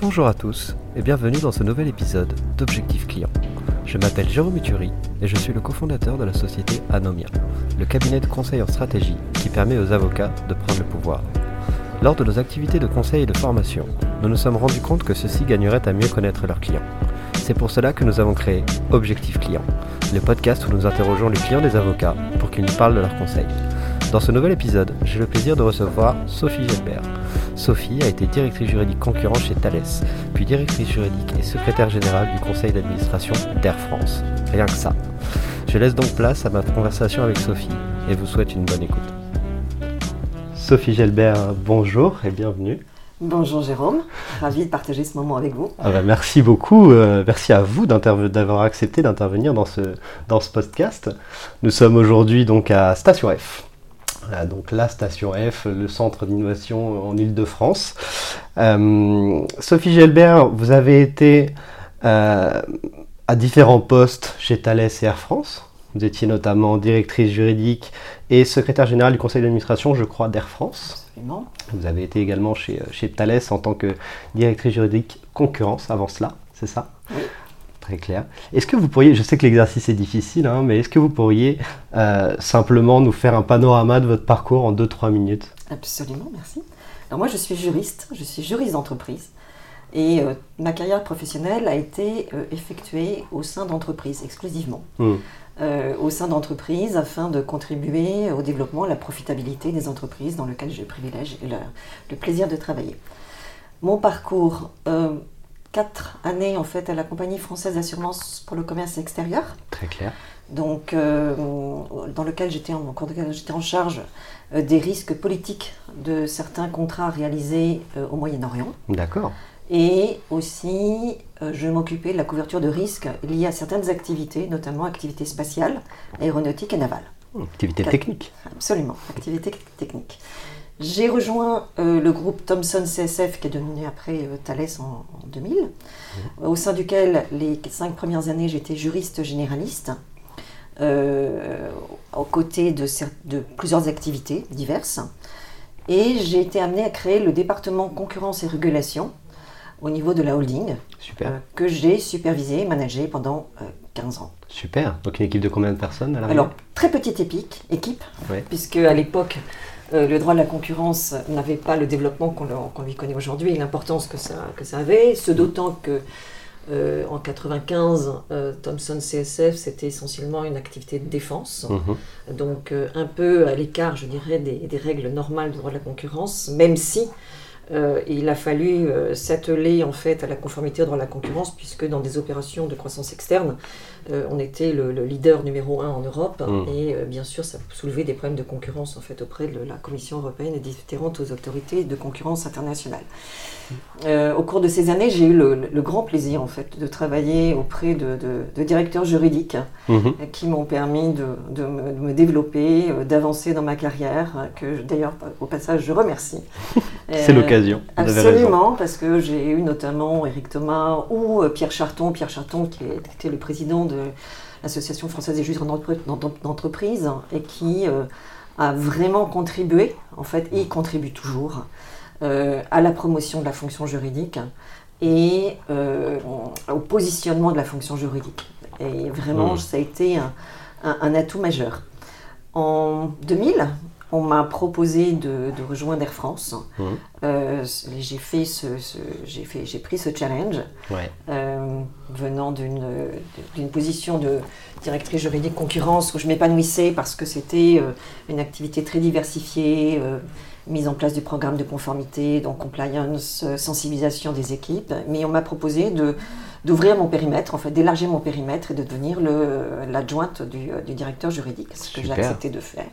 Bonjour à tous et bienvenue dans ce nouvel épisode d'Objectif Client. Je m'appelle Jérôme Uturi et je suis le cofondateur de la société Anomia, le cabinet de conseil en stratégie qui permet aux avocats de prendre le pouvoir. Lors de nos activités de conseil et de formation, nous nous sommes rendus compte que ceux-ci gagneraient à mieux connaître leurs clients. C'est pour cela que nous avons créé Objectif Client, le podcast où nous interrogeons les clients des avocats pour qu'ils nous parlent de leurs conseils. Dans ce nouvel épisode, j'ai le plaisir de recevoir Sophie Gelbert. Sophie a été directrice juridique concurrente chez Thales, puis directrice juridique et secrétaire générale du conseil d'administration d'Air France. Rien que ça. Je laisse donc place à ma conversation avec Sophie et vous souhaite une bonne écoute. Sophie Gelbert, bonjour et bienvenue. Bonjour Jérôme, ravi de partager ce moment avec vous. Ah bah, merci beaucoup, euh, merci à vous d'avoir accepté d'intervenir dans ce, dans ce podcast. Nous sommes aujourd'hui donc à Station F. Voilà, donc la Station F, le centre d'innovation en Ile-de-France. Euh, Sophie Gelbert, vous avez été euh, à différents postes chez Thales et Air France. Vous étiez notamment directrice juridique et secrétaire générale du conseil d'administration, je crois, d'Air France. Absolument. Vous avez été également chez, chez Thales en tant que directrice juridique concurrence avant cela, c'est ça? Oui. Très clair. Est-ce que vous pourriez, je sais que l'exercice est difficile, hein, mais est-ce que vous pourriez euh, simplement nous faire un panorama de votre parcours en 2-3 minutes? Absolument, merci. Alors moi je suis juriste, je suis juriste d'entreprise et euh, ma carrière professionnelle a été euh, effectuée au sein d'entreprises exclusivement. Hmm. Euh, au sein d'entreprises afin de contribuer au développement, à la profitabilité des entreprises dans lesquelles le privilège le, le plaisir de travailler. Mon parcours, quatre années en fait à la compagnie française d'assurance pour le commerce extérieur. Très clair. donc euh, dans lequel j'étais en, j'étais en charge euh, des risques politiques de certains contrats réalisés euh, au Moyen-Orient. D'accord. Et aussi, euh, je m'occupais de la couverture de risques liés à certaines activités, notamment activités spatiales, aéronautiques et navales. Hmm, Activité Quatre. technique. Absolument, activité technique. J'ai rejoint euh, le groupe Thomson CSF, qui est devenu après euh, Thales en, en 2000, au sein duquel les cinq premières années j'étais juriste généraliste, euh, aux côtés de, plusieurs activités diverses. Et j'ai été amenée à créer le département concurrence et régulation au niveau de la holding, Super. que j'ai supervisé et managé pendant euh, 15 ans. Super. Donc une équipe de combien de personnes à Alors, très petite épique, équipe, Ouais. puisque à l'époque, euh, le droit de la concurrence n'avait pas le développement qu'on lui connaît aujourd'hui et l'importance que ça, que ça avait, ce d'autant que euh, en 95, euh, Thomson CSF, c'était essentiellement une activité de défense, Mhm. donc euh, un peu à l'écart, je dirais, des, des règles normales du droit de la concurrence, même si il a fallu s'atteler en fait à la conformité dans la concurrence, puisque dans des opérations de croissance externe, euh, on était le, le leader numéro un en Europe, Mm. et euh, bien sûr, ça soulevait des problèmes de concurrence en fait auprès de la Commission européenne et différentes autorités de concurrence internationale. Euh, au cours de ces années, j'ai eu le, le grand plaisir en fait de travailler auprès de, de- de directeurs juridiques Mhm. qui m'ont permis de, de me, de me développer, d'avancer dans ma carrière, que d'ailleurs au passage je remercie. C'est l'occasion. Absolument, parce que j'ai eu notamment Éric Thomas ou Pierre Charton, Pierre Charton qui était le président de l'Association française des juges d'entre- d'entre- d'entreprise et qui euh, a vraiment contribué, en fait, et contribue toujours, euh, à la promotion de la fonction juridique et euh, au positionnement de la fonction juridique. Et vraiment, Mm. ça a été un, un- un atout majeur. En 2000, on m'a proposé de, de rejoindre Air France. Mhm. Euh, j'ai fait ce, ce- j'ai fait, j'ai pris ce challenge Ouais. euh, venant d'une d'une position de directrice juridique concurrence où je m'épanouissais parce que c'était euh, une activité très diversifiée, mise en place du programme de conformité, donc compliance, sensibilisation des équipes. Mais on m'a proposé de d'ouvrir mon périmètre, en fait, d'élargir mon périmètre et de devenir le- l'adjointe du, du directeur juridique, ce que j'ai accepté de faire.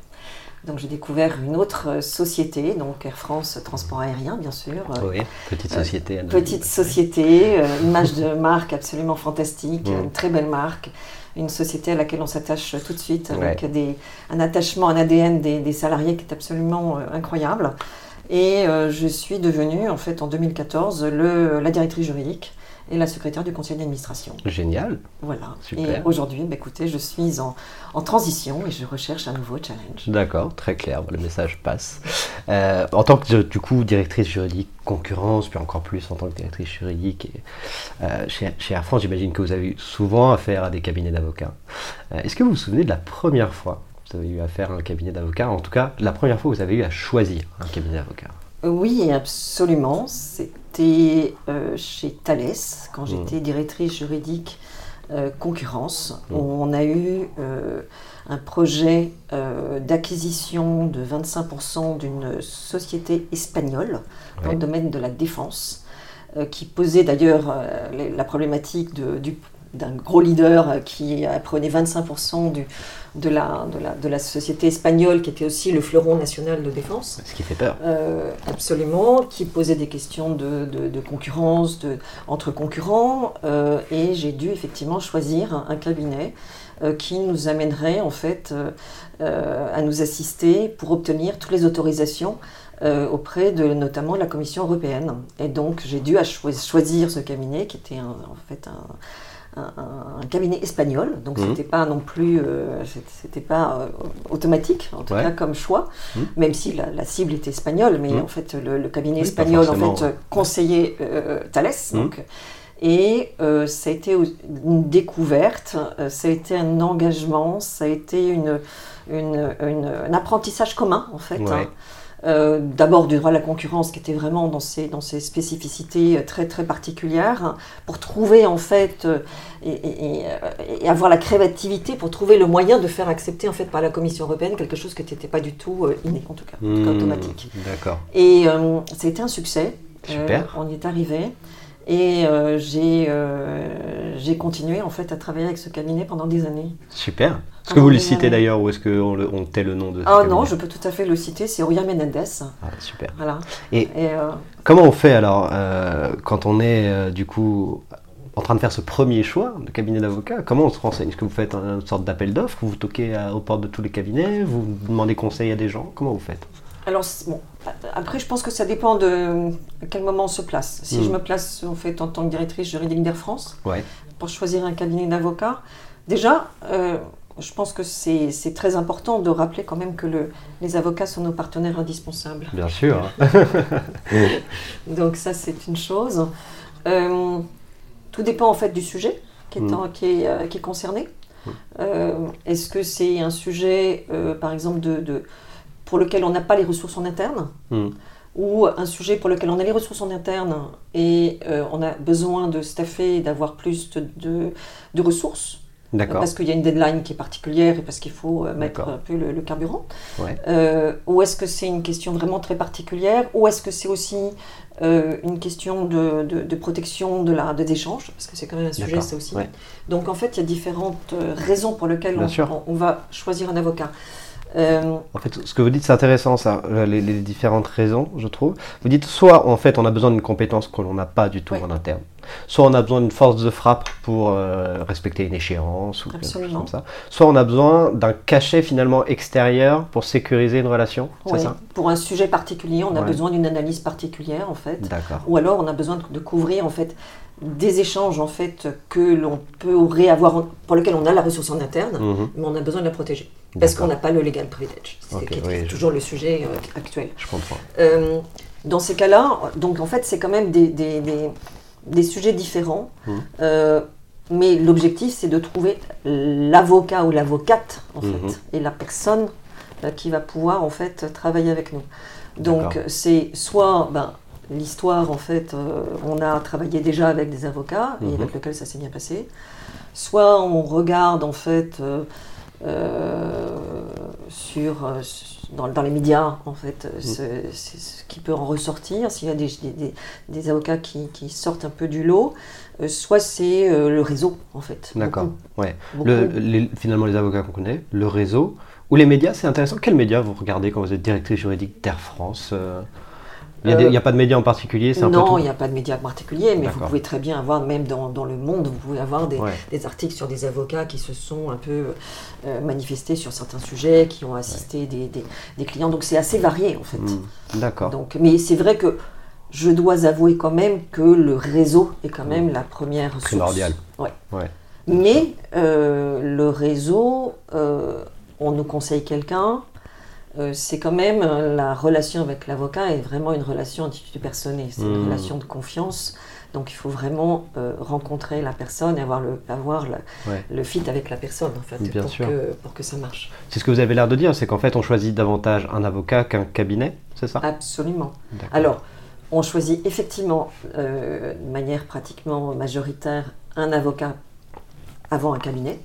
Donc j'ai découvert une autre euh, société, donc Air France Transport Aérien, bien sûr. euh, Oui, petite société. anonyme. Petite société, euh, image de marque absolument fantastique, Mm. une très belle marque, une société à laquelle on s'attache tout de suite, avec Ouais. des, un attachement, un ADN des, des salariés qui est absolument euh, incroyable. Et euh, je suis devenue, en fait, en 2014, le, la directrice juridique et la secrétaire du conseil d'administration. Génial. Voilà. Super. Et aujourd'hui, bah, écoutez, je suis en, en transition et je recherche un nouveau challenge. D'accord, très clair, le message passe. Euh, en tant que du coup directrice juridique concurrence, puis encore plus en tant que directrice juridique et, euh, chez, chez Air France, j'imagine que vous avez eu souvent affaire à des cabinets d'avocats. Euh, Est-ce que vous vous souvenez de la première fois que vous avez eu affaire à un cabinet d'avocats En tout cas, la première fois que vous avez eu à choisir un cabinet d'avocats? Oui, absolument. C'était euh, chez Thales, quand Mm. j'étais directrice juridique euh, concurrence, Mm. où on a eu euh, un projet d'acquisition de 25% d'une société espagnole dans le domaine de la défense, qui posait d'ailleurs la problématique de- du- d'un gros leader euh, qui apprenait 25% du, de, la, de, la, de la société espagnole, qui était aussi le fleuron national de défense. Ce qui fait peur. Euh, absolument, qui posait des questions de, de- concurrence de, entre concurrents, euh, et j'ai dû effectivement choisir un, un cabinet euh, qui nous amènerait en fait à nous assister pour obtenir toutes les autorisations auprès de notamment de la Commission européenne. Et donc j'ai dû choisir ce cabinet qui était un- en fait un, un- un cabinet espagnol, donc Mhm. c'était pas non plus, euh, c'était- pas euh, automatique en tout Ouais. cas comme choix, Mhm. même si la, la cible était espagnole, mais Mhm. en fait le, le cabinet Oui, espagnol en fait conseillait euh, Thales, Mhm. donc et euh, ça a été une découverte, euh, ça a été un engagement, ça a été une, une- une- un apprentissage commun en fait. Ouais. hein. Euh, D'abord du droit à la concurrence qui était vraiment dans ses, dans ses spécificités euh, très très particulières hein, pour trouver en fait euh, et, et- et, et avoir la créativité pour trouver le moyen de faire accepter en fait par la Commission européenne quelque chose qui n'était pas du tout inné en tout cas, en tout cas Hmm, automatique. D'accord. Et ça a été un succès. Super. On y est arrivé. Et euh, j'ai euh, j'ai continué en fait à travailler avec ce cabinet pendant des années. Super. Est-ce que vous le citez d'ailleurs ou est-ce qu'on le- on tait le nom de ce Ah cabinet non, je peux tout à fait le citer, c'est Oria Menendez. Ah, super. Voilà. Et Et, euh, Comment on fait alors quand on est du coup en train de faire ce premier choix de cabinet d'avocat Comment on se renseigne? Est-ce que vous faites un- une sorte d'appel d'offres? Vous toquez à- aux portes de tous les cabinets? Vous demandez conseil à des gens? Comment vous faites? Alors bon, après je pense que ça dépend de à quel moment on se place. Si Mm. je me place en fait en tant que directrice juridique d'Air France, Ouais. pour choisir un cabinet d'avocat, déjà, euh, je pense que c'est très important de rappeler quand même que le, les avocats sont nos partenaires indispensables. Bien sûr. Donc ça, c'est une chose. Euh, tout dépend en fait du sujet qui est, Mm. en- qui est, euh, qui est concerné. Mm. Est-ce que c'est un sujet, par exemple, de, de- pour lequel on n'a pas les ressources en interne Hmm. ou un sujet pour lequel on a les ressources en interne et euh, on a besoin de staffer et d'avoir plus de, de- de ressources D'accord. parce qu'il y a une deadline qui est particulière et parce qu'il faut euh, mettre un peu le, le carburant Ouais. Euh, Ou est-ce que c'est une question vraiment très particulière Ou est-ce que c'est aussi euh, une question de, de- de protection de la, des échanges Parce que c'est quand même un sujet, ça aussi. Ouais. Donc en fait, il y a différentes raisons pour lesquelles on- on va choisir un avocat. Euh, En fait, ce que vous dites, c'est intéressant, ça, euh, les, les différentes raisons, je trouve. Vous dites soit, en fait, on a besoin d'une compétence que l'on n'a pas du tout Ouais. en interne, soit on a besoin d'une force de frappe pour euh, respecter une échéance ou quelque chose comme ça, soit on a besoin d'un cachet finalement extérieur pour sécuriser une relation, ouais, ça? Pour un sujet particulier, on a Ouais. besoin d'une analyse particulière en fait. D'accord. Ou alors on a besoin de, couvrir en fait des échanges en fait que l'on peut avoir, en- pour lesquels on a la ressource en interne, Mhm. mais on a besoin de la protéger. Parce qu'on n'a pas le legal privilege. C'est je- toujours le sujet euh, actuel. Je comprends. Euh, dans ces cas-là, donc en fait, c'est quand même des, des, des- des sujets différents. Mhm. Euh, mais l'objectif, c'est de trouver l'avocat ou l'avocate, en Mhm. fait, et la personne qui va pouvoir, en fait, travailler avec nous. Donc, c'est soit ben, l'histoire, en fait, on a travaillé déjà avec des avocats et Mhm. avec lesquels ça s'est bien passé. Soit on regarde, en fait, sur, euh, dans, dans les médias, en fait, Mhm. ce, qui peut en ressortir, s'il y a des, des- avocats qui, qui sortent un peu du lot, euh, soit c'est euh, le réseau, en fait. D'accord. Ouais. beaucoup. Le- les- finalement, les avocats qu'on connaît, le réseau, ou les médias, c'est intéressant. Quels médias vous regardez quand vous êtes directrice juridique d'Air France euh, Il n'y a, Euh, a pas de médias en particulier, c'est non, il n'y a pas de médias particuliers, mais vous pouvez très bien avoir, même dans, dans le monde, vous pouvez avoir des, Ouais. des articles sur des avocats qui se sont un peu euh, manifestés sur certains sujets, qui ont assisté des, des- des clients. Donc c'est assez varié en fait. Hmm, D'accord. Donc, mais c'est vrai que je dois avouer quand même que le réseau est quand même la première source. Primordial. Ouais. Ouais. Mais euh, le réseau, euh, on nous conseille quelqu'un, euh, c'est quand même euh, la relation avec l'avocat est vraiment une relation interpersonnelle, c'est une Mhm. relation de confiance. Donc il faut vraiment euh, rencontrer la personne et avoir le, avoir le, Ouais. le fit avec la personne en fait, Bien pour, sûr. Que, pour que ça marche. C'est ce que vous avez l'air de dire, c'est qu'en fait, on choisit davantage un avocat qu'un cabinet, c'est ça? Absolument. Alors, on choisit effectivement euh, de manière pratiquement majoritaire un avocat avant un cabinet.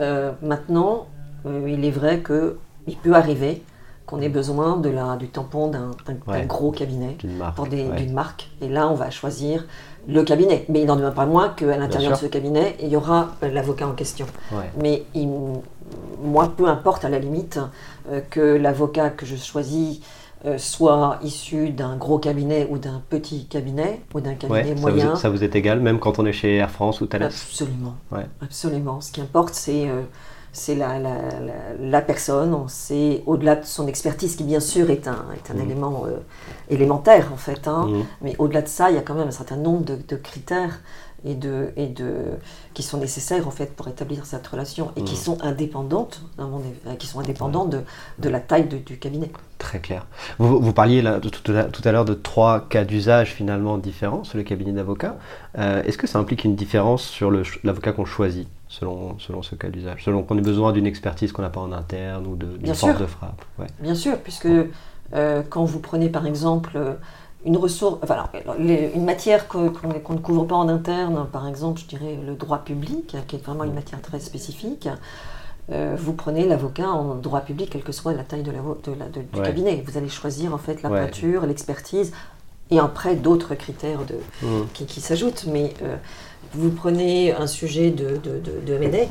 Euh, maintenant, il est vrai que il peut arriver qu'on ait besoin de la, du tampon d'un Ouais. gros cabinet D'une marque. ouais. marque. Et là, on va choisir le cabinet. Mais il n'en demeure pas moins qu'à l'intérieur de ce cabinet, il y aura euh, l'avocat en question. Ouais. Mais il- moi, peu importe à la limite euh, que l'avocat que je choisis euh, soit issu d'un gros cabinet ou d'un petit cabinet ou d'un Ouais, cabinet ça, vous, moyen. ça vous est égal, même quand on est chez Air France ou Thales? Absolument. Ouais. Absolument. Ce qui importe, c'est euh, c'est la, la, la, la personne, c'est au-delà de son expertise, qui bien sûr est un, est un Mhm. élément euh, élémentaire en fait. hein. Mhm. Mais au-delà de ça, il y a quand même un certain nombre de, de critères et de, et de, qui sont nécessaires en fait pour établir cette relation et qui Mhm. sont indépendantes, avis, euh, qui sont indépendantes de, de la taille de- du cabinet. Très clair. Vous, vous parliez là, tout, à, tout à l'heure de trois cas d'usage finalement différents sur le cabinet d'avocat. Euh, Est-ce que ça implique une différence sur le l'avocat qu'on choisit selon, selon ce cas d'usage? Selon qu'on ait besoin d'une expertise qu'on n'a pas en interne ou de- d'une Bien force sûr. de frappe ouais. Bien sûr, puisque euh, quand vous prenez par exemple une ressource, enfin, alors, les- une matière qu'on ne couvre pas en interne, par exemple, je dirais le droit public, qui est vraiment une matière très spécifique, euh, vous prenez l'avocat en droit public, quelle que soit la taille de la, de la- de- du Ouais. cabinet. Vous allez choisir en fait la Ouais. pointure, l'expertise, et après d'autres critères de, Mhm. qui, qui s'ajoutent. Mais euh, vous prenez un sujet de, de, de, de M&A,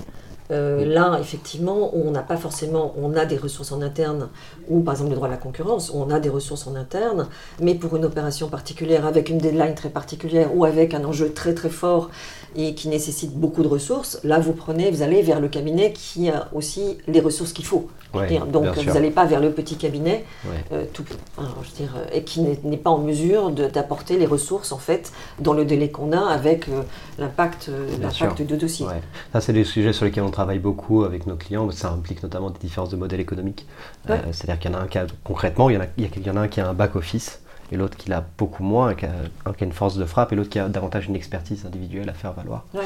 euh, là, effectivement, on n'a pas forcément, on a des ressources en interne, ou par exemple le droit de la concurrence, on a des ressources en interne, mais pour une opération particulière, avec une deadline très particulière, ou avec un enjeu très très fort et qui nécessite beaucoup de ressources, là, vous prenez, vous allez vers le cabinet qui a aussi les ressources qu'il faut. Ouais, Donc, vous n'allez pas vers le petit cabinet Ouais. euh, tout, je dire, euh, et qui n'est pas en mesure de- d'apporter les ressources en fait dans le délai qu'on a avec euh, l'impact euh, du dossier. Ouais. Ça, c'est des sujets sur lesquels on travaille beaucoup avec nos clients. Ça implique notamment des différences de modèle économique. C'est-à-dire qu'il y en a un qui a, concrètement, il y en a, il y en a un qui a un back-office et l'autre qui l'a beaucoup moins, qui, a, un qui a une force de frappe et l'autre qui a davantage une expertise individuelle à faire valoir. Ouais.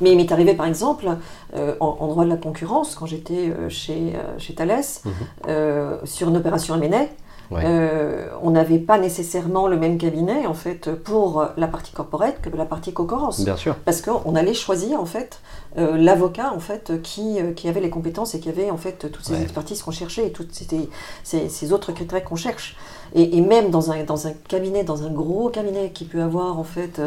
Mais il m'est arrivé par exemple euh, en, en droit de la concurrence quand j'étais euh, chez, euh, chez Thales Mhm. euh, sur une opération M&A. Ouais. Euh, on n'avait pas nécessairement le même cabinet en fait pour la partie corporate que la partie concurrence. Bien sûr. Parce qu'on allait choisir en fait euh, l'avocat en fait qui, euh, qui avait les compétences et qui avait en fait toutes ces Ouais. expertises qu'on cherchait et toutes ces, ces, ces autres critères qu'on cherche. Et, et même dans un, dans un cabinet, dans un gros cabinet qui peut avoir en fait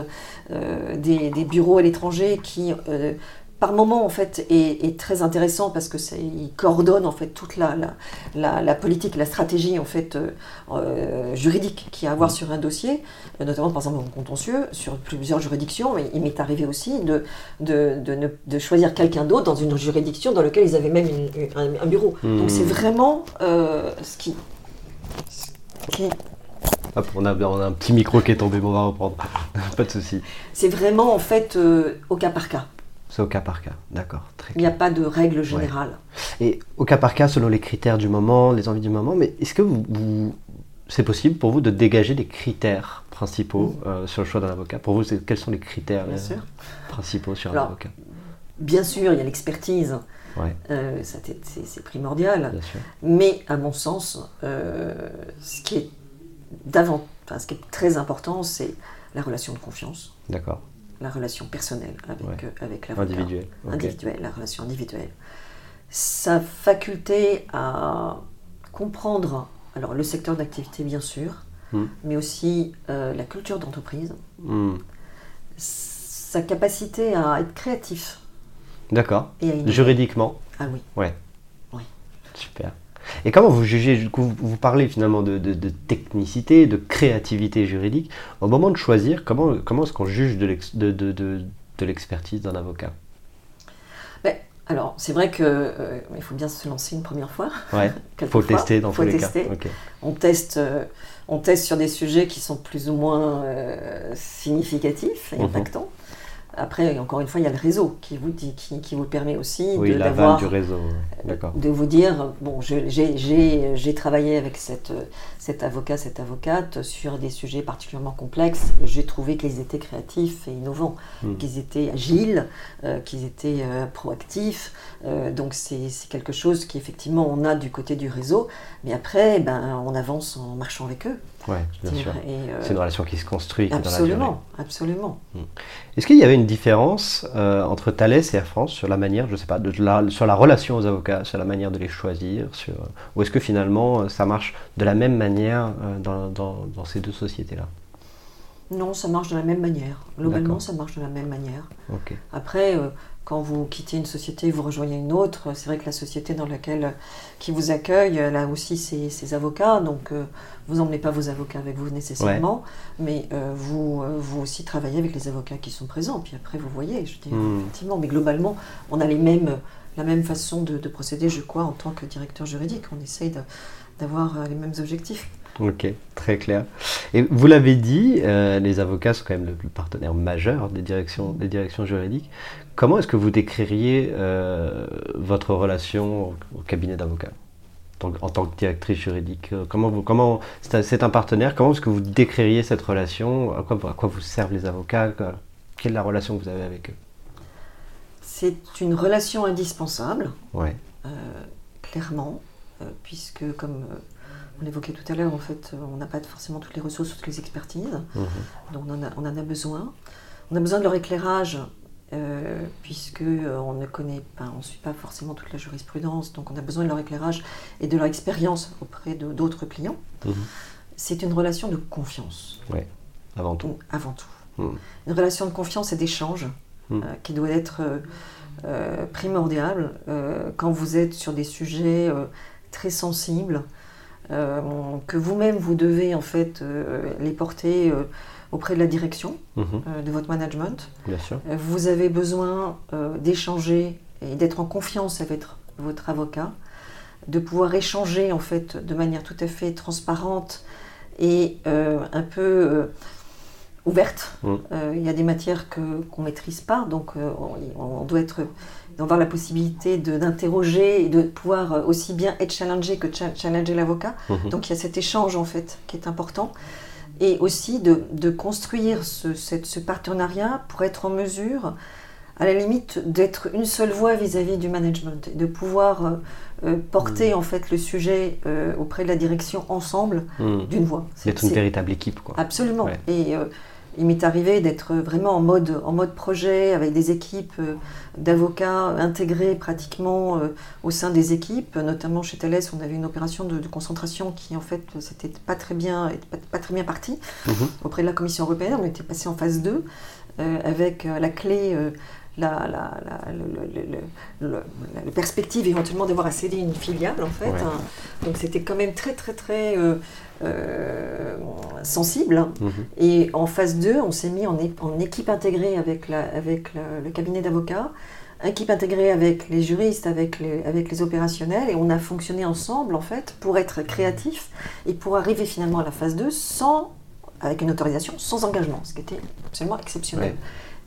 euh, des, des bureaux à l'étranger qui euh, par moment en fait est, est très intéressant parce que c'est il coordonne en fait toute la, la, la, la politique, la stratégie en fait euh, euh, juridique qu'il y a à avoir sur un dossier, euh, notamment par exemple en contentieux sur plusieurs juridictions. Mais il m'est arrivé aussi de, de, de, ne- de choisir quelqu'un d'autre dans une juridiction dans laquelle ils avaient même une- une- un, bureau. Hmm. Donc c'est vraiment euh, ce qui, Hop, on a, on a un petit micro qui est tombé, mais on va reprendre. Pas de souci. c'est vraiment en fait euh, au cas par cas. C'est au cas par cas. D'accord. Il n'y a pas de règle générale. Et au cas par cas, selon les critères du moment, les envies du moment, mais est-ce que vous, vous- c'est possible pour vous de dégager des critères principaux euh, sur le choix d'un avocat? Pour vous, quels sont les critères Bien euh, sûr. principaux sur un avocat? Bien sûr, il y a l'expertise, Ouais, euh, c'est- primordial. Mais à mon sens, euh, ce, qui est d'avant- enfin, ce qui est très important, c'est la relation de confiance, D'accord. la relation personnelle avec, Ouais. euh, avec l'avocat. Individuelle, la relation individuelle. Sa faculté à comprendre alors, le secteur d'activité, bien sûr, Hmm. mais aussi la culture d'entreprise, Hmm. sa capacité à être créatif D'accord. Juridiquement, Ah oui. ouais. Oui. Super. Et comment vous jugez, du coup, vous- parlez finalement de, de- de technicité, de créativité juridique. Au moment de choisir, comment, comment est-ce qu'on juge de l'ex- de- de- de- de l'expertise d'un avocat? Ben, alors, c'est vrai que euh, il faut bien se lancer une première fois. Ouais, Quelquefois, faut tester dans faut tous les tester. cas. On teste, euh, on teste sur des sujets qui sont plus ou moins euh, significatifs et Mhm. impactants. Après, encore une fois, il y a le réseau qui vous, dit, qui, qui vous permet aussi Oui, de, d'avoir- du réseau. D'accord. de vous dire, bon, j'ai, travaillé avec cette, cet avocat, cette avocate sur des sujets particulièrement complexes. J'ai trouvé qu'ils étaient créatifs et innovants, Mm. qu'ils étaient agiles, euh, qu'ils étaient euh, proactifs. Euh, donc c'est, c'est quelque chose qui effectivement on a du côté du réseau, mais après, ben, on avance en marchant avec eux. Je bien sûr. Euh, C'est une relation qui se construit est dans la absolument, absolument. Est-ce qu'il y avait une différence euh, entre Thales et Air France sur la manière, je sais pas, de la, sur la relation aux avocats, sur la manière de les choisir, sur, ou est-ce que finalement euh, ça marche de la même manière euh, dans, dans- dans ces deux sociétés-là? Non, ça marche de la même manière. Globalement, ça marche de la même manière. Après, euh, quand vous quittez une société, vous rejoignez une autre, c'est vrai que la société dans laquelle qui vous accueille, elle a aussi ses, ses avocats, donc euh, vous n'emmenez pas vos avocats avec vous nécessairement, mais euh, vous, euh, vous aussi travaillez avec les avocats qui sont présents, puis après vous voyez, je dis Hmm. effectivement, mais globalement, on a les mêmes, la même façon de, de procéder, je crois, en tant que directeur juridique, on essaye d'avoir les mêmes objectifs. Ok, très clair. Et vous l'avez dit, euh, les avocats sont quand même le, le partenaire majeur des directions, des directions juridiques. Comment est-ce que vous décririez euh, votre relation au, au cabinet d'avocats en, tant- que directrice juridique? Euh, Comment vous, comment c'est un- partenaire Comment est-ce que vous décririez cette relation? À quoi, à quoi vous servent les avocats? Que- Quelle est la relation que vous avez avec eux? C'est une relation indispensable. Ouais. euh, clairement, puisque comme on l'évoquait tout à l'heure, en fait, euh, on n'a pas forcément toutes les ressources, toutes les expertises, Mhm. donc on en, a, on en a besoin. On a besoin de leur éclairage, euh, puisque euh, on ne connaît pas, on ne suit pas forcément toute la jurisprudence, donc on a besoin de leur éclairage et de leur expérience auprès de- d'autres clients. Mhm. C'est une relation de confiance, Avant tout. avant tout. Mhm. Une relation de confiance et d'échange euh, qui doit être euh, primordiale quand vous êtes sur des sujets très sensibles, euh, que vous-même vous devez en fait euh, les porter euh, auprès de la direction Mhm. de votre management. Bien sûr. Vous avez besoin d'échanger et d'être en confiance avec votre avocat, de pouvoir échanger en fait de manière tout à fait transparente et un peu ouverte. Mm. Euh, il y a des matières qu'on maîtrise pas, donc euh, on, on doit être d'avoir la possibilité d'interroger et de pouvoir euh, aussi bien être challengé que cha- challenger l'avocat. Mhm. Donc il y a cet échange en fait qui est important. Et aussi de, de construire ce, cette- ce partenariat pour être en mesure à la limite d'être une seule voix vis-à-vis du management et de pouvoir euh, porter en fait le sujet auprès de la direction ensemble Hmm. d'une voix. C'est- D'être une véritable équipe, quoi. Absolument. Ouais. Et il m'est arrivé d'être vraiment en mode, en mode projet avec des équipes euh, d'avocats intégrés pratiquement euh, au sein des équipes. Notamment chez Thales, on avait une opération de, de concentration qui en fait c'était pas très bien, pas, pas très bien partie Mhm. auprès de la Commission européenne. On était passé en phase 2 euh, avec la clé. euh, la, la, la, le- le- la- perspective éventuellement d'avoir à céder une filiale en fait. Ouais. hein. Donc c'était quand même très très très euh, euh, sensible. Mhm. Et en phase 2, on s'est mis en, équipe intégrée avec, la, avec le, le cabinet d'avocats, équipe intégrée avec les juristes, avec les, avec les opérationnels, et on a fonctionné ensemble en fait pour être créatifs et pour arriver finalement à la phase 2 sans, avec une autorisation, sans engagement, ce qui était absolument exceptionnel.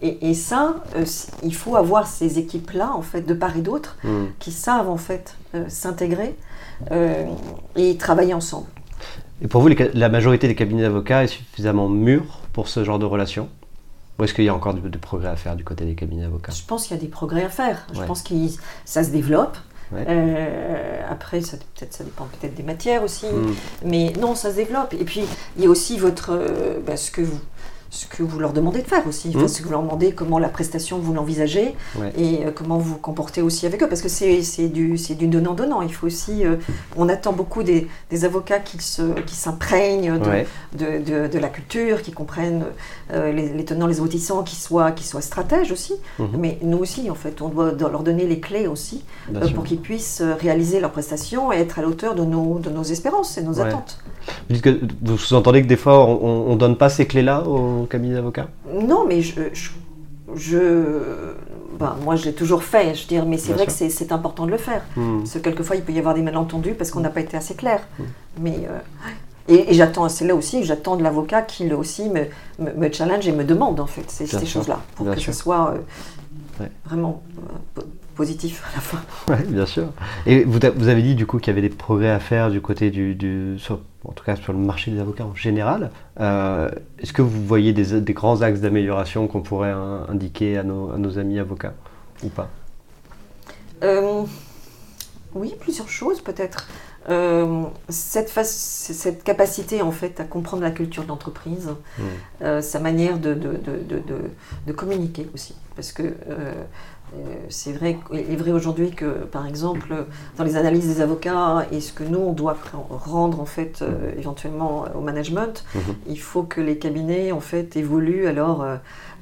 Et, et ça, euh, il faut avoir ces équipes-là, en fait, de part et d'autre, Hmm. qui savent en fait euh, s'intégrer euh, et travailler ensemble. Et pour vous, les la majorité des cabinets d'avocats est suffisamment mûre pour ce genre de relation? Ou est-ce qu'il y a encore du- des progrès à faire du côté des cabinets d'avocats? Je pense qu'il y a des progrès à faire. Je Ouais. pense que ça se développe. Ouais. Euh, après, ça dépend peut-être des matières aussi. Hmm. Mais non, ça se développe. Et puis, il y a aussi votre, euh, bah, ce, que vous, ce que vous leur demandez de faire aussi. Enfin, Mm. Ce que vous leur demandez, comment la prestation, vous l'envisagez. Ouais. Et euh, comment vous vous comportez aussi avec eux. Parce que c'est, du, du donnant-donnant. Il faut aussi... euh, on attend beaucoup des, des avocats qui, se, qui s'imprègnent de, Ouais. de, de- de la culture, qui comprennent euh, les, les tenants, les aboutissants, qui soient, qui soient stratèges aussi. Mhm. Mais nous aussi, en fait, on doit do- leur donner les clés aussi pour qu'ils puissent réaliser leurs prestations et être à la hauteur de nos, de nos espérances et nos Ouais. attentes. Vous sous-entendez que des fois, on ne donne pas ces clés-là aux cabinets d'avocats? Non, mais je. je, je- ben, moi, je l'ai toujours fait, je veux dire, mais c'est vrai sûr. que c'est- important de le faire. Hmm. Parce que quelquefois, il peut y avoir des malentendus parce qu'on n'a pas été assez clair. Mais. euh, et, et j'attends, c'est là aussi, j'attends de l'avocat qu'il aussi me, me, me challenge et me demande en fait ces, choses-là pour bien que sûr. ce soit euh, Ouais. vraiment euh, po- positif à la fois. Ouais, bien sûr. Et vous, avez dit du coup qu'il y avait des progrès à faire du côté du, du- sur- en tout cas sur le marché des avocats en général. Euh, Est-ce que vous voyez des, des grands axes d'amélioration qu'on pourrait indiquer à nos, à nos amis avocats ou pas? Euh, oui, plusieurs choses peut-être. Euh, cette, capacité en fait à comprendre la culture de l'entreprise, Mm. euh, sa manière de, de, communiquer aussi. Parce que c'est vrai, il est vrai aujourd'hui que par exemple dans les analyses des avocats et ce que nous on doit rendre en fait euh, éventuellement au management, Mhm. il faut que les cabinets en fait évoluent alors euh,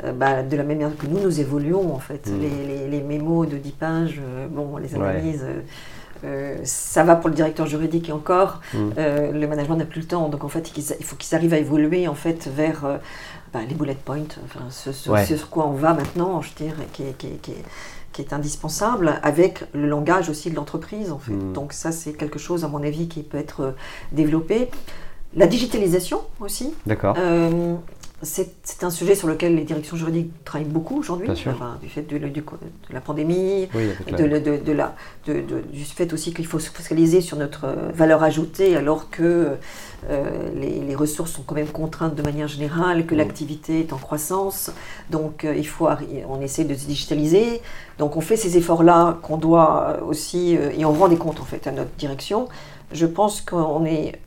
euh, bah, de la même manière que nous nous évoluons en fait. Mm. Les, les, les mémos de 10 pages, euh, bon les analyses. euh, euh, ça va pour le directeur juridique et encore, euh, le management n'a plus le temps. Donc en fait, ils- il faut qu'ils arrivent à évoluer en fait vers euh, bah, les bullet points, enfin, ce, ce- Ouais. ce sur quoi on va maintenant, je dirais, qui est, qui est- qui est- qui est indispensable, avec le langage aussi de l'entreprise en fait. Mm. Donc ça, c'est quelque chose à mon avis qui peut être euh, développé. La digitalisation aussi. D'accord. Euh, c'est un sujet sur lequel les directions juridiques travaillent beaucoup aujourd'hui, enfin, du fait de, la pandémie, Oui, la- du fait aussi qu'il faut se focaliser sur notre euh, valeur ajoutée alors que euh, les, les ressources sont quand même contraintes de manière générale, que Mm. l'activité est en croissance. Donc euh, il faut on essaie de se digitaliser. Donc on fait ces efforts-là qu'on doit euh, aussi, euh, et on rend des comptes en fait à notre direction. Je pense qu'on est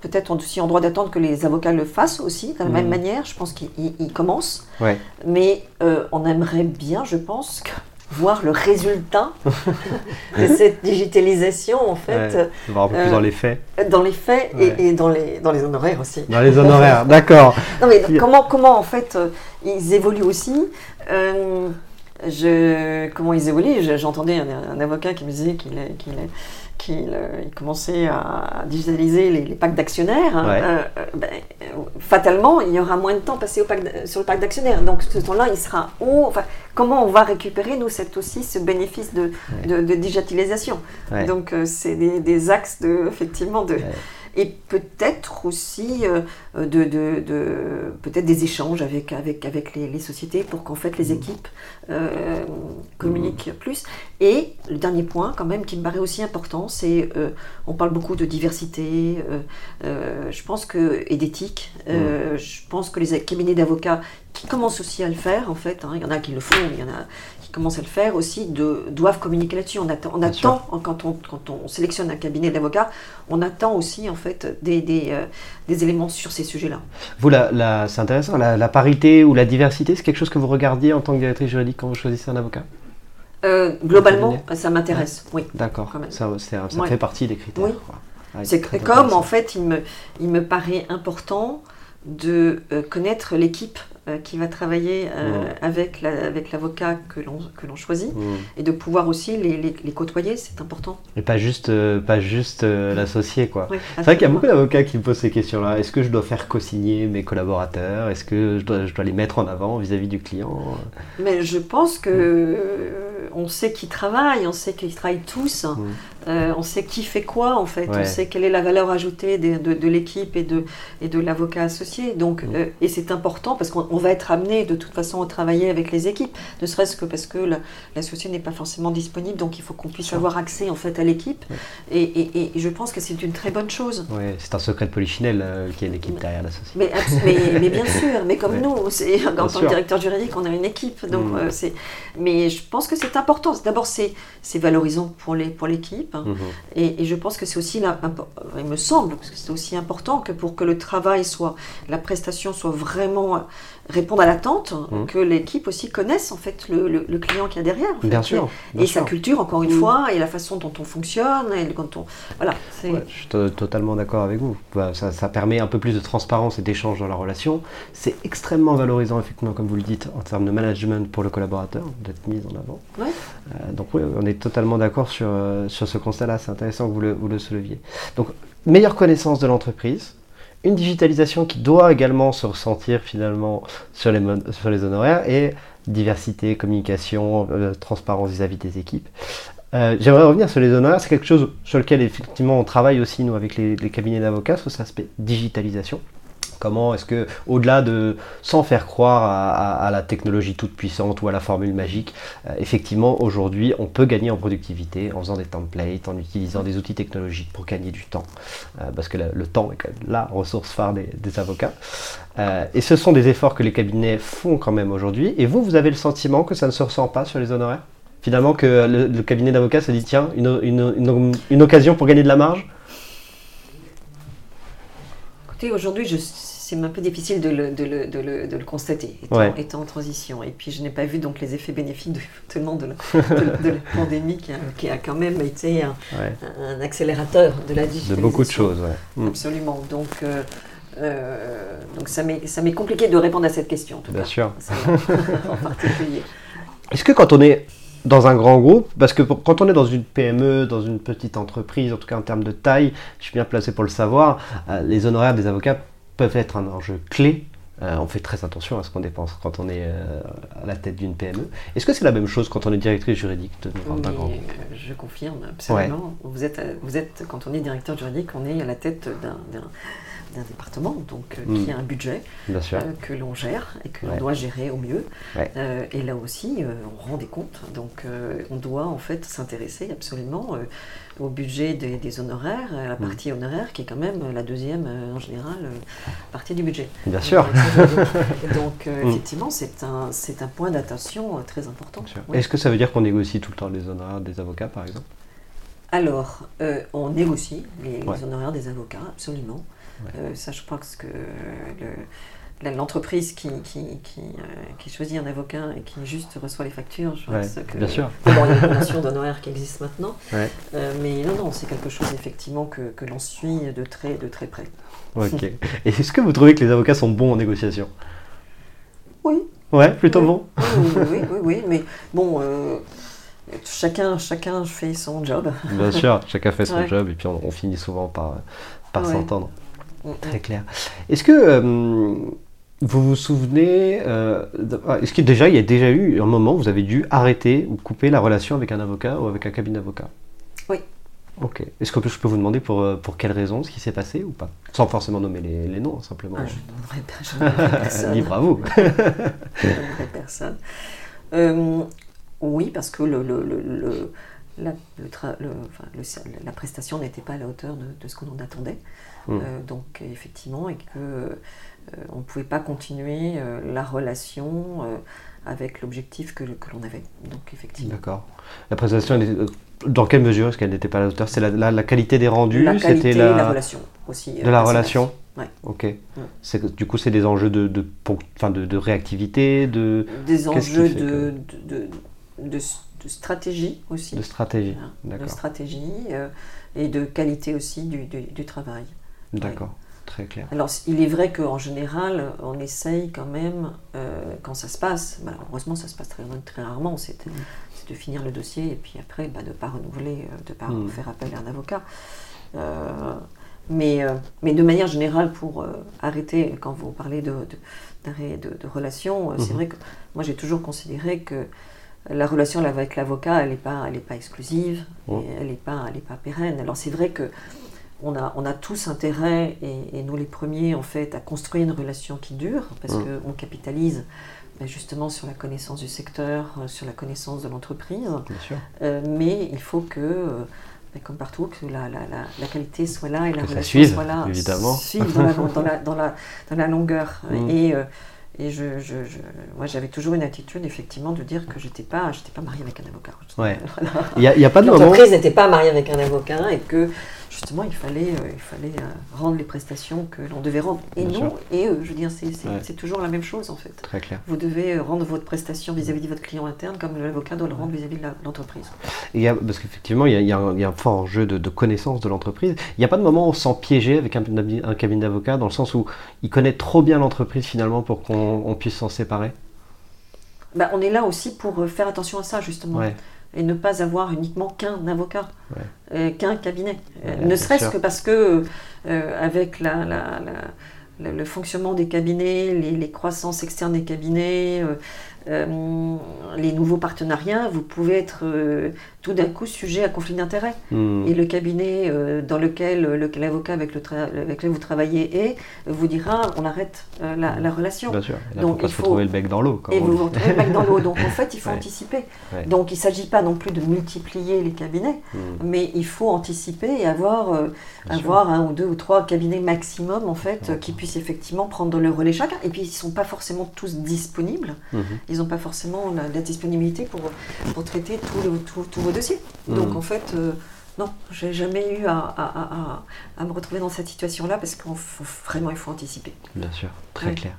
peut-être aussi en droit d'attendre que les avocats le fassent aussi de la Mm. même manière. Je pense qu'ils ils- ils commencent. Ouais. Mais on aimerait bien, je pense, que- voir le résultat de cette digitalisation, en fait, Ouais. On va un peu plus euh, dans les faits. dans les faits et- Ouais. et, dans, les, dans les honoraires aussi. Dans les honoraires, d'accord. Non, mais comment, comment, en fait, euh, ils évoluent aussi euh, je, Comment ils évoluent Je- J'entendais un, un avocat qui me disait qu'il est- qu'il il commençait à digitaliser les, les packs d'actionnaires. hein. Ouais. Euh, euh, ben, fatalement, il y aura moins de temps passé au pack d- sur le pack d'actionnaires. Donc, ce temps-là, il sera où enfin, Comment on va récupérer, nous, cette, aussi, ce bénéfice de, de, de digitalisation Ouais. Donc, euh, c'est des, des axes, de, effectivement, de... Et peut-être aussi euh, de, de- de- peut-être des échanges avec, avec, avec les, les sociétés pour qu'en fait les équipes euh, communiquent plus. Et le dernier point quand même qui me paraît aussi important, c'est euh, on parle beaucoup de diversité, euh, je pense que et d'éthique. euh, Je pense que les cabinets d'avocats qui commencent aussi à le faire en fait, hein, il y en a qui le font, il y en a qui commencent à le faire aussi, de, doivent communiquer là-dessus. On attend, on attend quand, on, quand on sélectionne un cabinet d'avocats, on attend aussi en fait des, des, euh, des éléments sur ces sujets-là. Vous, la, la- c'est intéressant, la, la parité ou la diversité, c'est quelque chose que vous regardiez en tant que directrice juridique quand vous choisissez un avocat? Euh, globalement, ça m'intéresse, oui. D'accord, ça, ça Ouais. fait partie des critères. Oui. Ouais, C'est comme en fait, il me, il me paraît important de euh, connaître l'équipe qui va travailler euh, Ouais. avec la- avec l'avocat que l'on que l'on choisit Mm. et de pouvoir aussi les, les- les côtoyer, c'est important. Et pas juste, euh, pas juste euh, l'associé, quoi. Oui, C'est vrai qu'il y a beaucoup d'avocats qui me posent ces questions-là. Est-ce que je dois faire co-signer mes collaborateurs? Est-ce que je dois, je dois les mettre en avant vis-à-vis du client? Mais je pense que euh, on sait qui travaille, on sait qu'ils travaillent tous, Mm. Euh, on sait qui fait quoi en fait, Ouais. on sait quelle est la valeur ajoutée de, de- de l'équipe et de, et de l'avocat associé. Donc, Mm. euh, et c'est important parce qu'on on va être amené de toute façon à travailler avec les équipes, ne serait-ce que parce que la- l'associé n'est pas forcément disponible, donc il faut qu'on puisse avoir accès en fait à l'équipe. Ouais. Et, et- et je pense que c'est une très bonne chose. Ouais, c'est un secret de polichinelle euh, qu'il y a une équipe derrière l'associé. Mais, abs- mais, mais bien sûr, mais comme nous, en tant que directeur juridique, on a une équipe. Donc, Mm. euh, c'est, mais je pense que c'est important. D'abord, c'est, valorisant pour l'équipe. Mhm. Et, et je pense que c'est aussi, là, impo- il me semble, que c'est aussi important que pour que le travail soit, la prestation soit vraiment, répondre à l'attente, Mm. que l'équipe aussi connaisse en fait le, le- le client qu'il y a derrière. en fait. Bien sûr. bien Et sûr. sa culture, encore une Mm. fois, et la façon dont on fonctionne. Et quand on, voilà, Ouais, je suis to- totalement d'accord avec vous. Bah, ça, ça permet un peu plus de transparence et d'échange dans la relation. C'est extrêmement valorisant, effectivement, comme vous le dites, en termes de management pour le collaborateur, d'être mis en avant. Ouais. Euh, donc oui, on est totalement d'accord sur, euh, sur ce constat-là. C'est intéressant que vous le, vous le souleviez. Donc, meilleure connaissance de l'entreprise, une digitalisation qui doit également se ressentir finalement sur les, honoraires et diversité, communication, euh, transparence vis-à-vis des équipes. Euh, J'aimerais revenir sur les honoraires. C'est quelque chose sur lequel effectivement on travaille aussi nous avec les cabinets d'avocats sur cet aspect digitalisation. Comment est-ce que, au-delà de, sans faire croire à, la technologie toute puissante ou à la formule magique, euh, effectivement aujourd'hui on peut gagner en productivité en faisant des templates, en utilisant des outils technologiques pour gagner du temps, Euh, parce que le temps est quand même la ressource phare des, avocats. Euh, et ce sont des efforts que les cabinets font quand même aujourd'hui. Et vous, vous avez le sentiment que ça ne se ressent pas sur les honoraires? Finalement, que le, cabinet d'avocats se dit tiens, une, une- une- une occasion pour gagner de la marge? Aujourd'hui, je- c'est un peu difficile de le, de le- de le- de le constater, étant, Ouais. étant en transition. Et puis, je n'ai pas vu donc les effets bénéfiques de, tellement de, la, de- de la pandémie qui a, qui a quand même été un, Ouais, un accélérateur de la De digitalisation. beaucoup de choses, ouais. Mm. Absolument. Donc, euh, euh, donc ça m'est compliqué de répondre à cette question, en tout Bien cas. sûr. En particulier. Est-ce que quand on est dans un grand groupe, parce que pour- quand on est dans une PME, dans une petite entreprise, en tout cas en termes de taille, je suis bien placé pour le savoir, euh, les honoraires des avocats peuvent être un enjeu clé. Euh, on fait très attention à ce qu'on dépense quand on est euh, à la tête d'une PME. Est-ce que c'est la même chose quand on est directrice juridique de- d'un grand groupe? euh, je confirme absolument. Vous, êtes, vous êtes, quand on est directeur juridique, on est à la tête d'un- d'un département donc, euh, Mm. qui a un budget euh, que l'on gère et que Ouais. l'on doit gérer au mieux. Ouais. Euh, et là aussi, on rend des comptes. Donc, on doit en fait s'intéresser absolument au budget des, des honoraires, à la Mm. partie honoraire qui est quand même la deuxième, en général, partie du budget. Bien sûr. Donc, Mm. effectivement, c'est un, c'est un point d'attention très important. Oui. Est-ce que ça veut dire qu'on négocie tout le temps les honoraires des avocats, par exemple? Alors, euh, on négocie les, les honoraires des avocats, absolument. Ouais. Euh, ça, je pense que le- l'entreprise qui, qui, qui, euh, qui choisit un avocat et qui juste reçoit les factures, je Ouais, pense que... bien sûr. D'abord, il y a une notion d'honoraires qui existe maintenant, Ouais. euh, mais non, non, c'est quelque chose effectivement que, que l'on suit de très, de très près. Ok. Et est-ce que vous trouvez que les avocats sont bons en négociation? Oui, Ouais, plutôt Oui. bons oui, oui, oui, oui, oui, mais bon, euh, chacun, chacun fait son job. Bien sûr, chacun fait son Ouais. job et puis on, on finit souvent par, s'entendre. Très clair. Est-ce que euh, vous vous souvenez, euh, ah, est-ce que déjà il y a déjà eu un moment où vous avez dû arrêter ou couper la relation avec un avocat ou avec un cabinet d'avocat? Oui. Ok. Est-ce que je peux vous demander pour, euh, pour quelles raisons, ce qui s'est passé ou pas? Sans forcément nommer les, les noms, simplement. Ah, je ne nommerai personne. Libre à vous. Je ne nommerai personne. Euh, oui, parce que le, le- le- le- la, enfin, prestation n'était pas à la hauteur de, de ce que l'on attendait. Mm. Euh, donc effectivement, et que euh, on ne pouvait pas continuer euh, la relation avec l'objectif que, que l'on avait. Donc effectivement. D'accord. La prestation, elle dans quelle mesure? Est-ce qu'elle n'était pas à la hauteur? C'est la, la- la qualité des rendus? La qualité la, la relation aussi. de la relation? Ouais. Ok. C'est que- du coup, c'est des enjeux de, de, de, de réactivité, de, Des enjeux de, que- de, stratégie aussi. de stratégie. Hein, de stratégie euh, et de qualité aussi du, du- du travail. D'accord. Très clair. Alors, il est vrai qu'en général, on essaye quand même, euh, quand ça se passe, malheureusement, ça se passe très, très rarement, c'est de finir le dossier et puis après, bah, de ne pas renouveler, euh, de ne pas Mm. faire appel à un avocat. Euh, mais, mais de manière générale, pour euh, arrêter, quand vous parlez de, de, d'arrêt de, de relation, c'est Mhm. vrai que moi j'ai toujours considéré que la relation avec l'avocat, elle n'est pas, elle est pas exclusive, et elle n'est pas, elle est pas pérenne. Alors c'est vrai que on a, on a tous intérêt, et, et nous les premiers en fait, à construire une relation qui dure, parce Mhm. qu'on capitalise ben, justement sur la connaissance du secteur, euh, sur la connaissance de l'entreprise. Euh, mais il faut que, euh, ben, comme partout, que la, la- la- la qualité soit là et la Que relation suive, soit là. évidemment. Suive dans la, dans la, dans la, dans la longueur. Mm. Et, euh, et je, je- je- moi, j'avais toujours une attitude, effectivement, de dire que j'étais pas, j'étais pas mariée avec un avocat. Ouais. Voilà. Il n'y a, pas de moment. L'entreprise n'était pas mariée avec un avocat et que justement il fallait, euh, il fallait euh, rendre les prestations que l'on devait rendre. Et Bien non, et eux, je veux dire, c'est Ouais. toujours la même chose en fait. Très clair. Vous devez euh, rendre votre prestation vis-à-vis de votre client interne comme l'avocat doit le rendre vis-à-vis de l'entreprise. Parce qu'effectivement, il y a, il un, il y a un fort enjeu de, de connaissance de l'entreprise. Il n'y a pas de moment où on se sent piégé avec un, un cabinet d'avocat, dans le sens où il connaît trop bien l'entreprise finalement pour qu'on on puisse s'en séparer? Bah, on est là aussi pour faire attention à ça justement. Ouais. Et ne pas avoir uniquement qu'un avocat, Ouais. euh, qu'un cabinet. Euh, Ouais, ne serait-ce que parce que, euh, avec la, la- la- le, le fonctionnement des cabinets, les, les croissances externes des cabinets, euh, les nouveaux partenariats, vous pouvez être euh, tout d'un coup sujet à conflit d'intérêts. Hmm. Et le cabinet euh, dans lequel le- l'avocat avec, le tra- avec lequel vous travaillez est, vous dira on arrête euh, la, la relation. Bien sûr. Là, Donc, faut il faut- retrouver le bec dans l'eau. Et vous vous retrouvez le bec dans l'eau. Donc en fait, il faut Ouais. anticiper. Ouais. Donc il ne s'agit pas non plus de multiplier les cabinets, Hmm. mais il faut anticiper et avoir, un ou deux ou trois cabinets maximum en fait qui puissent effectivement prendre le relais chacun. Et puis ils ne sont pas forcément tous disponibles. Mhm. Ils n'ont pas forcément la, la disponibilité pour, pour traiter tous vos dossiers. Donc Mhm. en fait, euh, non, j'ai jamais eu à, à- à- à- à me retrouver dans cette situation-là parce qu'il faut vraiment il faut anticiper. Bien sûr, très Ouais. clair.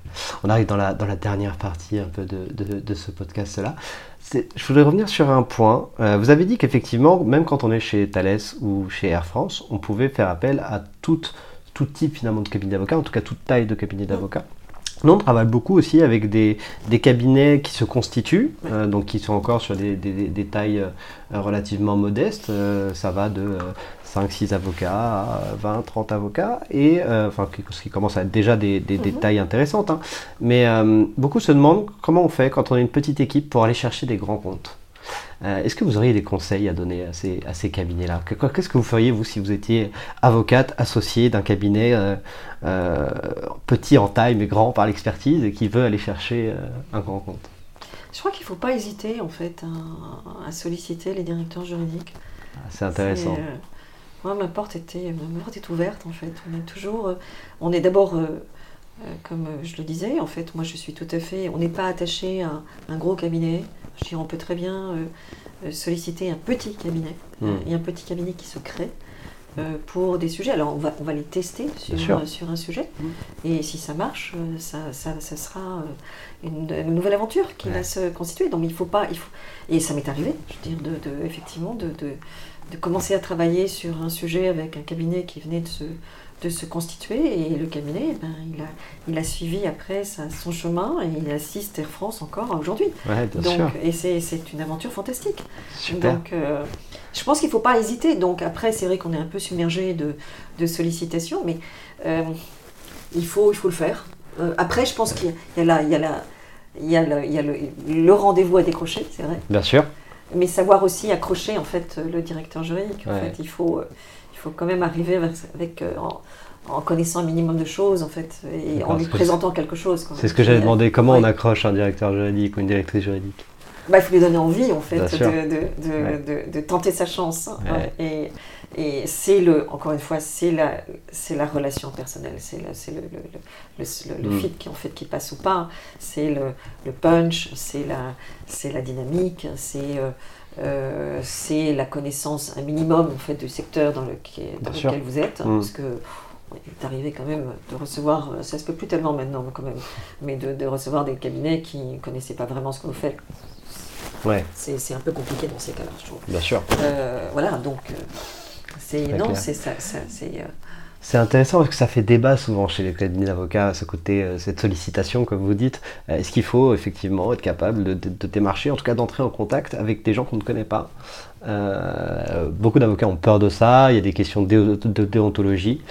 On arrive dans la, dans la dernière partie un peu de, de- de ce podcast-là. Je voudrais revenir sur un point. Euh, vous avez dit qu'effectivement, même quand on est chez Thales ou chez Air France, on pouvait faire appel à tout, tout type finalement de cabinet d'avocat, en tout cas toute taille de cabinet d'avocat. Nous, on travaille beaucoup aussi avec des, des cabinets qui se constituent, euh, donc qui sont encore sur des, des- des tailles euh, relativement modestes. Euh, ça va de 5-6 avocats à 20-30 avocats, et euh, enfin, ce qui commence à être déjà des, des- des tailles intéressantes. hein. Mais euh, beaucoup se demandent comment on fait quand on est une petite équipe pour aller chercher des grands comptes. Euh, Est-ce que vous auriez des conseils à donner à ces, à ces cabinets-là Que- Qu'est-ce que vous feriez, vous, si vous étiez avocate associée d'un cabinet euh, euh, petit en taille, mais grand par l'expertise, et qui veut aller chercher un grand compte? Je crois qu'il ne faut pas hésiter en fait à, à solliciter les directeurs juridiques. Ah, C'est intéressant. Euh, moi, ma porte, était, ma porte est ouverte en fait. On est toujours. euh, on est d'abord, euh, comme euh, je le disais, en fait, moi je suis tout à fait. On n'est pas attaché à un gros cabinet. Je dirais, on peut très bien euh, euh, solliciter un petit cabinet. Euh, Il y a un petit cabinet qui se crée. euh, pour des sujets. Alors on va, on va les tester sur, euh, sur un sujet. Et si ça marche, euh, ça, ça, ça sera euh, une, une nouvelle aventure qui Ouais. va se constituer. Donc il faut pas. Il faut... Et ça m'est arrivé, je veux dire, de, de- effectivement, de, de, de commencer à travailler sur un sujet avec un cabinet qui venait de se, de se constituer. Et le cabinet, eh ben, il, a, il a suivi après sa- son chemin et il assiste Air France encore aujourd'hui. Ouais, bien Donc, sûr. et c'est une aventure fantastique. Super. Donc, euh, je pense qu'il ne faut pas hésiter. Donc, après, c'est vrai qu'on est un peu submergé de, de sollicitations, mais euh, il, faut, il faut le faire. Euh, après, je pense qu'il y a, y a la- il y a la- il y a la- il y a le, le- le rendez-vous à décrocher, c'est vrai. Bien sûr. mais savoir aussi accrocher en fait le directeur juridique. En Ouais. fait, il faut, faut quand même arriver avec, euh, en, en connaissant un minimum de choses en fait et en lui présentant quelque chose. C'est ce que j'avais Et, demandé, comment ouais. on accroche un directeur juridique ou une directrice juridique? Bah, il faut lui donner envie en fait de, de, de, Ouais. de- de tenter sa chance. hein. Et, et c'est le, encore une fois, c'est la, c'est la relation personnelle, c'est le, le, le, le, le- le Mm. fit qui en fait qui passe ou pas, c'est le, le punch, c'est la, c'est la dynamique, c'est euh, euh, c'est la connaissance un minimum en fait du secteur dans, le, lequel vous êtes, Mm. parce que il est arrivé quand même de recevoir, ça se peut plus tellement maintenant quand même, mais de, de recevoir des cabinets qui ne connaissaient pas vraiment ce que vous faites. Ouais, C'est un peu compliqué dans ces cas-là, je trouve. bien sûr. Euh, voilà, donc euh, c'est non, c'est ça, ça- c'est C'est intéressant parce que ça fait débat souvent chez les cabinets d'avocats, ce côté, euh, cette sollicitation, comme vous dites. Euh, Est-ce qu'il faut effectivement être capable de, démarcher, en tout cas d'entrer en contact avec des gens qu'on ne connaît pas? Euh, Beaucoup d'avocats ont peur de ça, il y a des questions de déontologie.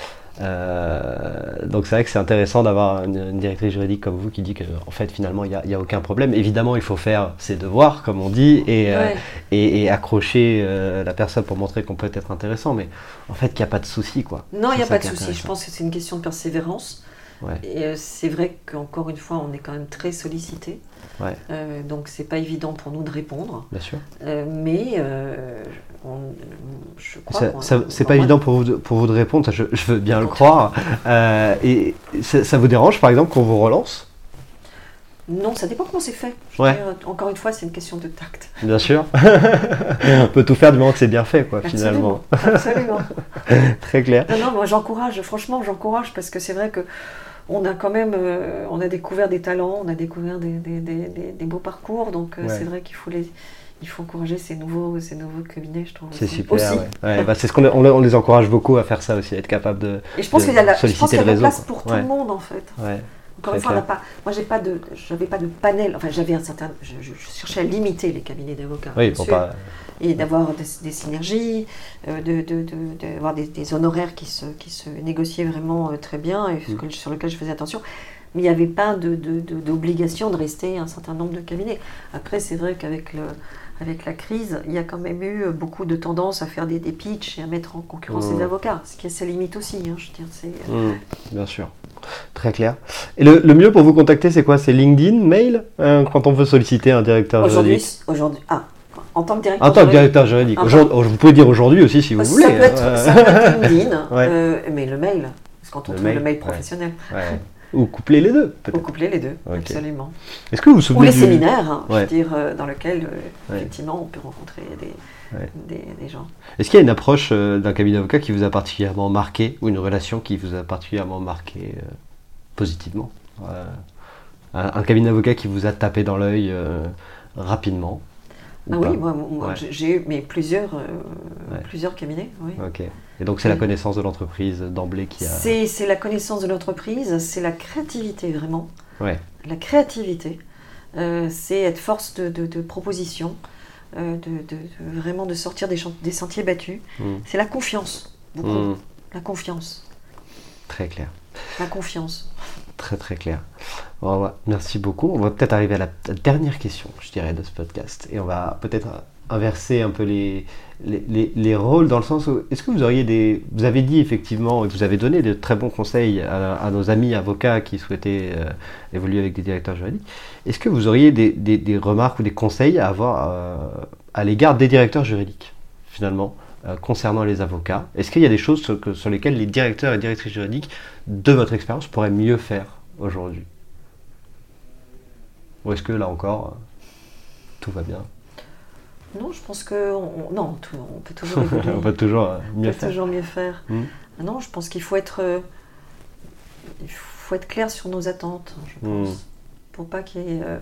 Euh, donc c'est vrai que c'est intéressant d'avoir une, une directrice juridique comme vous qui dit que en fait finalement il n'y a, aucun problème. Évidemment il faut faire ses devoirs comme on dit et, euh, ouais. et, et accrocher euh, la personne pour montrer qu'on peut être intéressant, mais en fait qu'il n'y a pas de souci quoi. Non, il n'y a pas de souci. Je pense que c'est une question de persévérance. Ouais. Et euh, c'est vrai qu'encore une fois, on est quand même très sollicité. Ouais. Euh, donc c'est pas évident pour nous de répondre. Bien sûr. Euh, mais euh, on- je crois. C'est pas évident pour vous, de, pour vous de répondre, je, je veux bien le croire. Euh, et ça, ça vous dérange par exemple qu'on vous relance? Non, ça dépend comment c'est fait. Ouais. dire, encore une fois, c'est une question de tact. Bien sûr. On peut tout faire du moment que c'est bien fait, quoi, finalement. Absolument. Absolument. Très clair. Non, non, moi j'encourage, franchement j'encourage parce que c'est vrai que on a quand même, euh, on a découvert des talents, on a découvert des, des- des- des- beaux parcours, donc euh, Ouais. c'est vrai qu'il faut les, il faut encourager ces nouveaux, ces nouveaux cabinets, je trouve. C'est super. Aussi. ouais. Ouais, bah, c'est ce qu'on on, on les encourage beaucoup à faire ça aussi, à être capable de. Et je pense qu'il y a, la, je pense y a la place pour tout le monde en fait. Ouais. Encore une fois, on n'a pas, moi j'ai pas de, j'avais pas de panel, enfin j'avais un certain, je, je- je cherchais à limiter les cabinets d'avocats. Oui, pour pas. Et d'avoir des, des synergies, euh, de, de, de- d'avoir des, des honoraires qui se, qui se négociaient vraiment euh, très bien et Mm. sur lesquels je faisais attention. Mais il n'y avait pas d'obligation de rester un certain nombre de cabinets. Après, c'est vrai qu'avec le, avec la crise, il y a quand même eu beaucoup de tendance à faire des, des pitchs et à mettre en concurrence Mm. les avocats, ce qui a ses limites aussi. hein, je veux dire, c'est, Hmm, bien sûr. Très clair. Et le, le mieux pour vous contacter, c'est quoi? C'est LinkedIn, mail? Euh, Quand on veut solliciter un directeur aujourd'hui, juridique? aujourd'hui, ah, en tant que directeur, En tant que juridique, directeur juridique. Aujourd'hui- vous pouvez dire aujourd'hui aussi si vous ça, voulez. peut être, hein. ça peut être LinkedIn, Ouais. euh, mais le mail, parce que quand on Le trouve mail, le mail professionnel, Ouais. Ou coupler les deux, Ou coupler les deux, absolument. Est-ce que vous vous Ou les du- séminaires, hein, je veux dire, euh, dans lesquels, euh, effectivement, on peut rencontrer des, Ouais. des, des gens. Est-ce qu'il y a une approche d'un cabinet d'avocat qui vous a particulièrement marqué ou une relation qui vous a particulièrement marqué positivement? Un, un cabinet d'avocat qui vous a tapé dans l'œil rapidement? Ou Ah pas oui, moi, moi, Ouais. j'ai- eu mais plusieurs, euh, Ouais. plusieurs cabinets. Oui. Ok. Et donc c'est la connaissance de l'entreprise d'emblée qui a. C'est la connaissance de l'entreprise, c'est la créativité vraiment. Ouais. La créativité, euh, c'est être force de, de- de proposition, euh, de, vraiment de sortir des, des sentiers battus. Mm. C'est la confiance, beaucoup. Mm. La confiance, Très clair. la confiance. Très très clair. Ouais, merci beaucoup. On va peut-être arriver à la, dernière question, je dirais, de ce podcast. Et on va peut-être inverser un peu les, les, les- les rôles dans le sens où, est-ce que vous auriez des... Vous avez dit effectivement, vous avez donné de très bons conseils à, nos amis avocats qui souhaitaient euh, évoluer avec des directeurs juridiques. Est-ce que vous auriez des, des- des remarques ou des conseils à avoir euh, à l'égard des directeurs juridiques, finalement euh, concernant les avocats? Est-ce qu'il y a des choses sur, sur lesquelles les directeurs et directrices juridiques, de votre expérience, pourraient mieux faire aujourd'hui Ou est-ce que là encore, euh, tout va bien Non, je pense que on, on- non, tout- on peut toujours. On peut toujours euh, On mieux peut faire. toujours mieux faire. Mm. Ah Non, je pense qu'il faut être, euh, il faut être clair sur nos attentes, je Mm. pense, pour pas qu'il y ait, euh,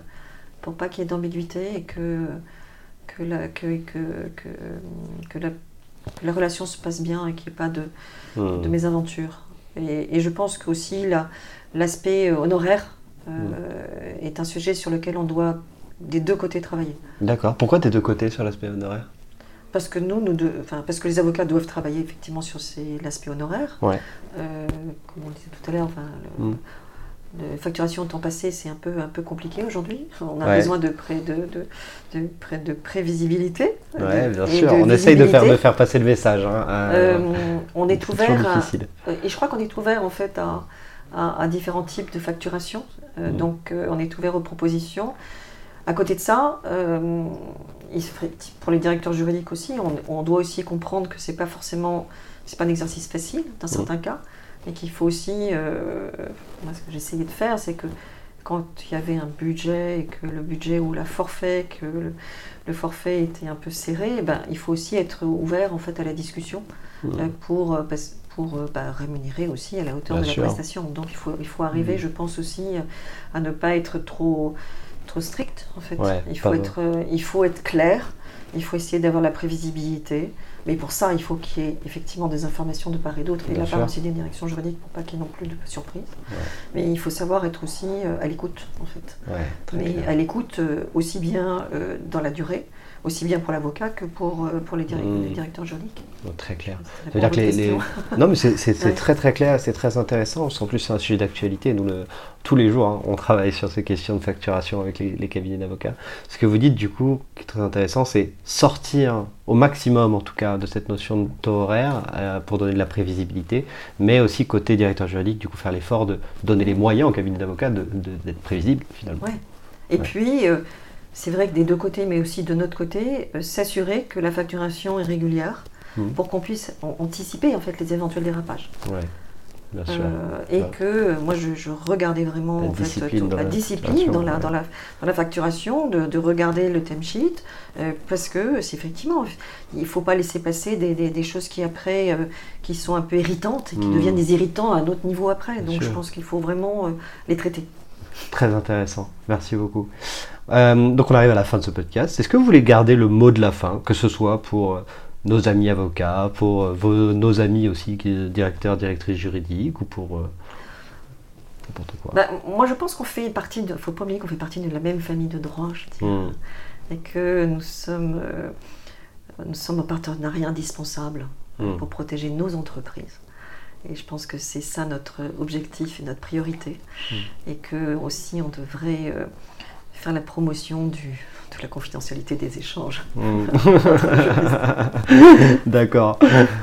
pour pas qu'il y ait d'ambiguïté et que que la que que, que, que la, relation se passe bien et qu'il n'y ait pas de, Mm. de mésaventures. Et, et je pense qu'aussi la- l'aspect euh, honoraire euh, Mm. est un sujet sur lequel on doit des deux côtés travailler. D'accord. Pourquoi t'es de côté sur l'aspect honoraire? Parce que nous, nous deux- enfin, parce que les avocats doivent travailler effectivement sur l'aspect honoraire. Ouais. Euh, comme on le disait tout à l'heure, enfin, Mm. De facturation au temps passé, c'est un peu, un peu compliqué aujourd'hui. On a Ouais. besoin de, pré, de, de, de, pré- de prévisibilité. De- bien sûr. de On essaye de faire, de faire passer le message. hein, euh, Euh, on est ouvert à, euh, et je crois qu'on est ouvert en fait à, à- à différents types de facturation. Euh, Mm. Donc euh, on est ouvert aux propositions. À côté de ça, il se ferait- pour les directeurs juridiques aussi, on, on doit aussi comprendre que c'est pas forcément, c'est pas un exercice facile dans Mm. certains cas, mais qu'il faut aussi, euh, moi ce que j'essayais de faire, c'est que quand il y avait un budget et que le budget ou la forfait, que le, le forfait était un peu serré, eh ben, il faut aussi être ouvert en fait à la discussion euh, pour, euh, pour bah, rémunérer aussi à la hauteur Bien de sûr. la prestation. Donc il faut, il faut arriver, Mm. je pense aussi, à ne pas être trop, trop strict en fait. Ouais, il, faut être, il faut être clair, il faut essayer d'avoir la prévisibilité. Mais pour ça, il faut qu'il y ait effectivement des informations de part et d'autre, et de la part aussi des directions juridiques pour pas qu'il y ait non plus de surprise. Ouais. Mais il faut savoir être aussi euh, à l'écoute en fait. Ouais, Mais clair. à l'écoute euh, aussi bien euh, dans la durée, aussi bien pour l'avocat que pour, euh, pour les, dir- Mm. les directeurs juridiques. Bon, très clair. Ça dire que les. Non, mais c'est Ouais. très très clair, c'est très intéressant. En plus, c'est un sujet d'actualité. Nous, le- tous les jours, hein, on travaille sur ces questions de facturation avec les, les cabinets d'avocats. Ce que vous dites, du coup, qui est très intéressant, c'est sortir au maximum, en tout cas, de cette notion de taux horaire euh, pour donner de la prévisibilité, mais aussi côté directeur juridique, du coup, faire l'effort de donner les moyens au cabinet d'avocats d'être prévisible, finalement. Ouais. Et Ouais. puis, euh, c'est vrai que des deux côtés, mais aussi de notre côté, euh, s'assurer que la facturation est régulière Mhm. pour qu'on puisse an- anticiper en fait les éventuels dérapages. Ouais, bien sûr. Euh, et Ouais. que euh, moi je, je regardais vraiment La en discipline dans la la discipline facturation, dans la, ouais. dans, la, dans la facturation, de, de regarder le timesheet, euh, parce que c'est effectivement, il ne faut pas laisser passer des, des- des choses qui après, euh, qui sont un peu irritantes et qui Mhm. deviennent des irritants à un autre niveau après. Bien Donc je sûr. pense qu'il faut vraiment les traiter. Très intéressant, merci beaucoup. Euh, donc on arrive à la fin de ce podcast. Est-ce que vous voulez garder le mot de la fin, que ce soit pour euh, nos amis avocats, pour euh, vos- nos amis aussi, directeurs, directrices juridiques, ou pour euh, n'importe quoi? Bah, moi, je pense qu'on fait partie, de, faut pas oublier qu'on fait partie de la même famille de droit, je dirais, Hmm. et que nous sommes, euh, nous sommes un partenariat indispensable euh, Mm. pour protéger nos entreprises. Et je pense que c'est ça notre objectif et notre priorité, Mm. et que aussi on devrait euh, faire la promotion du, de la confidentialité des échanges. Hmm. D'accord.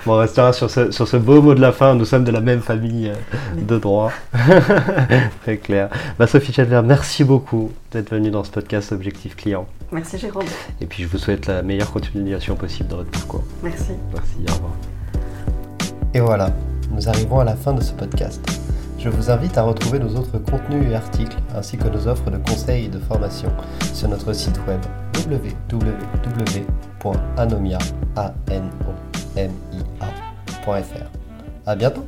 Bon, on restera sur ce, sur ce beau mot de la fin. Nous sommes de la même famille euh, de droit. Très clair. Bah, Sophie Chandler, merci beaucoup d'être venue dans ce podcast Objectif Client. Merci Jérôme. Et puis je vous souhaite la meilleure continuation possible dans votre parcours. Merci. Merci, au revoir. Et voilà, nous arrivons à la fin de ce podcast. Je vous invite à retrouver nos autres contenus et articles, ainsi que nos offres de conseils et de formation sur notre site web www.anomia.fr. À bientôt.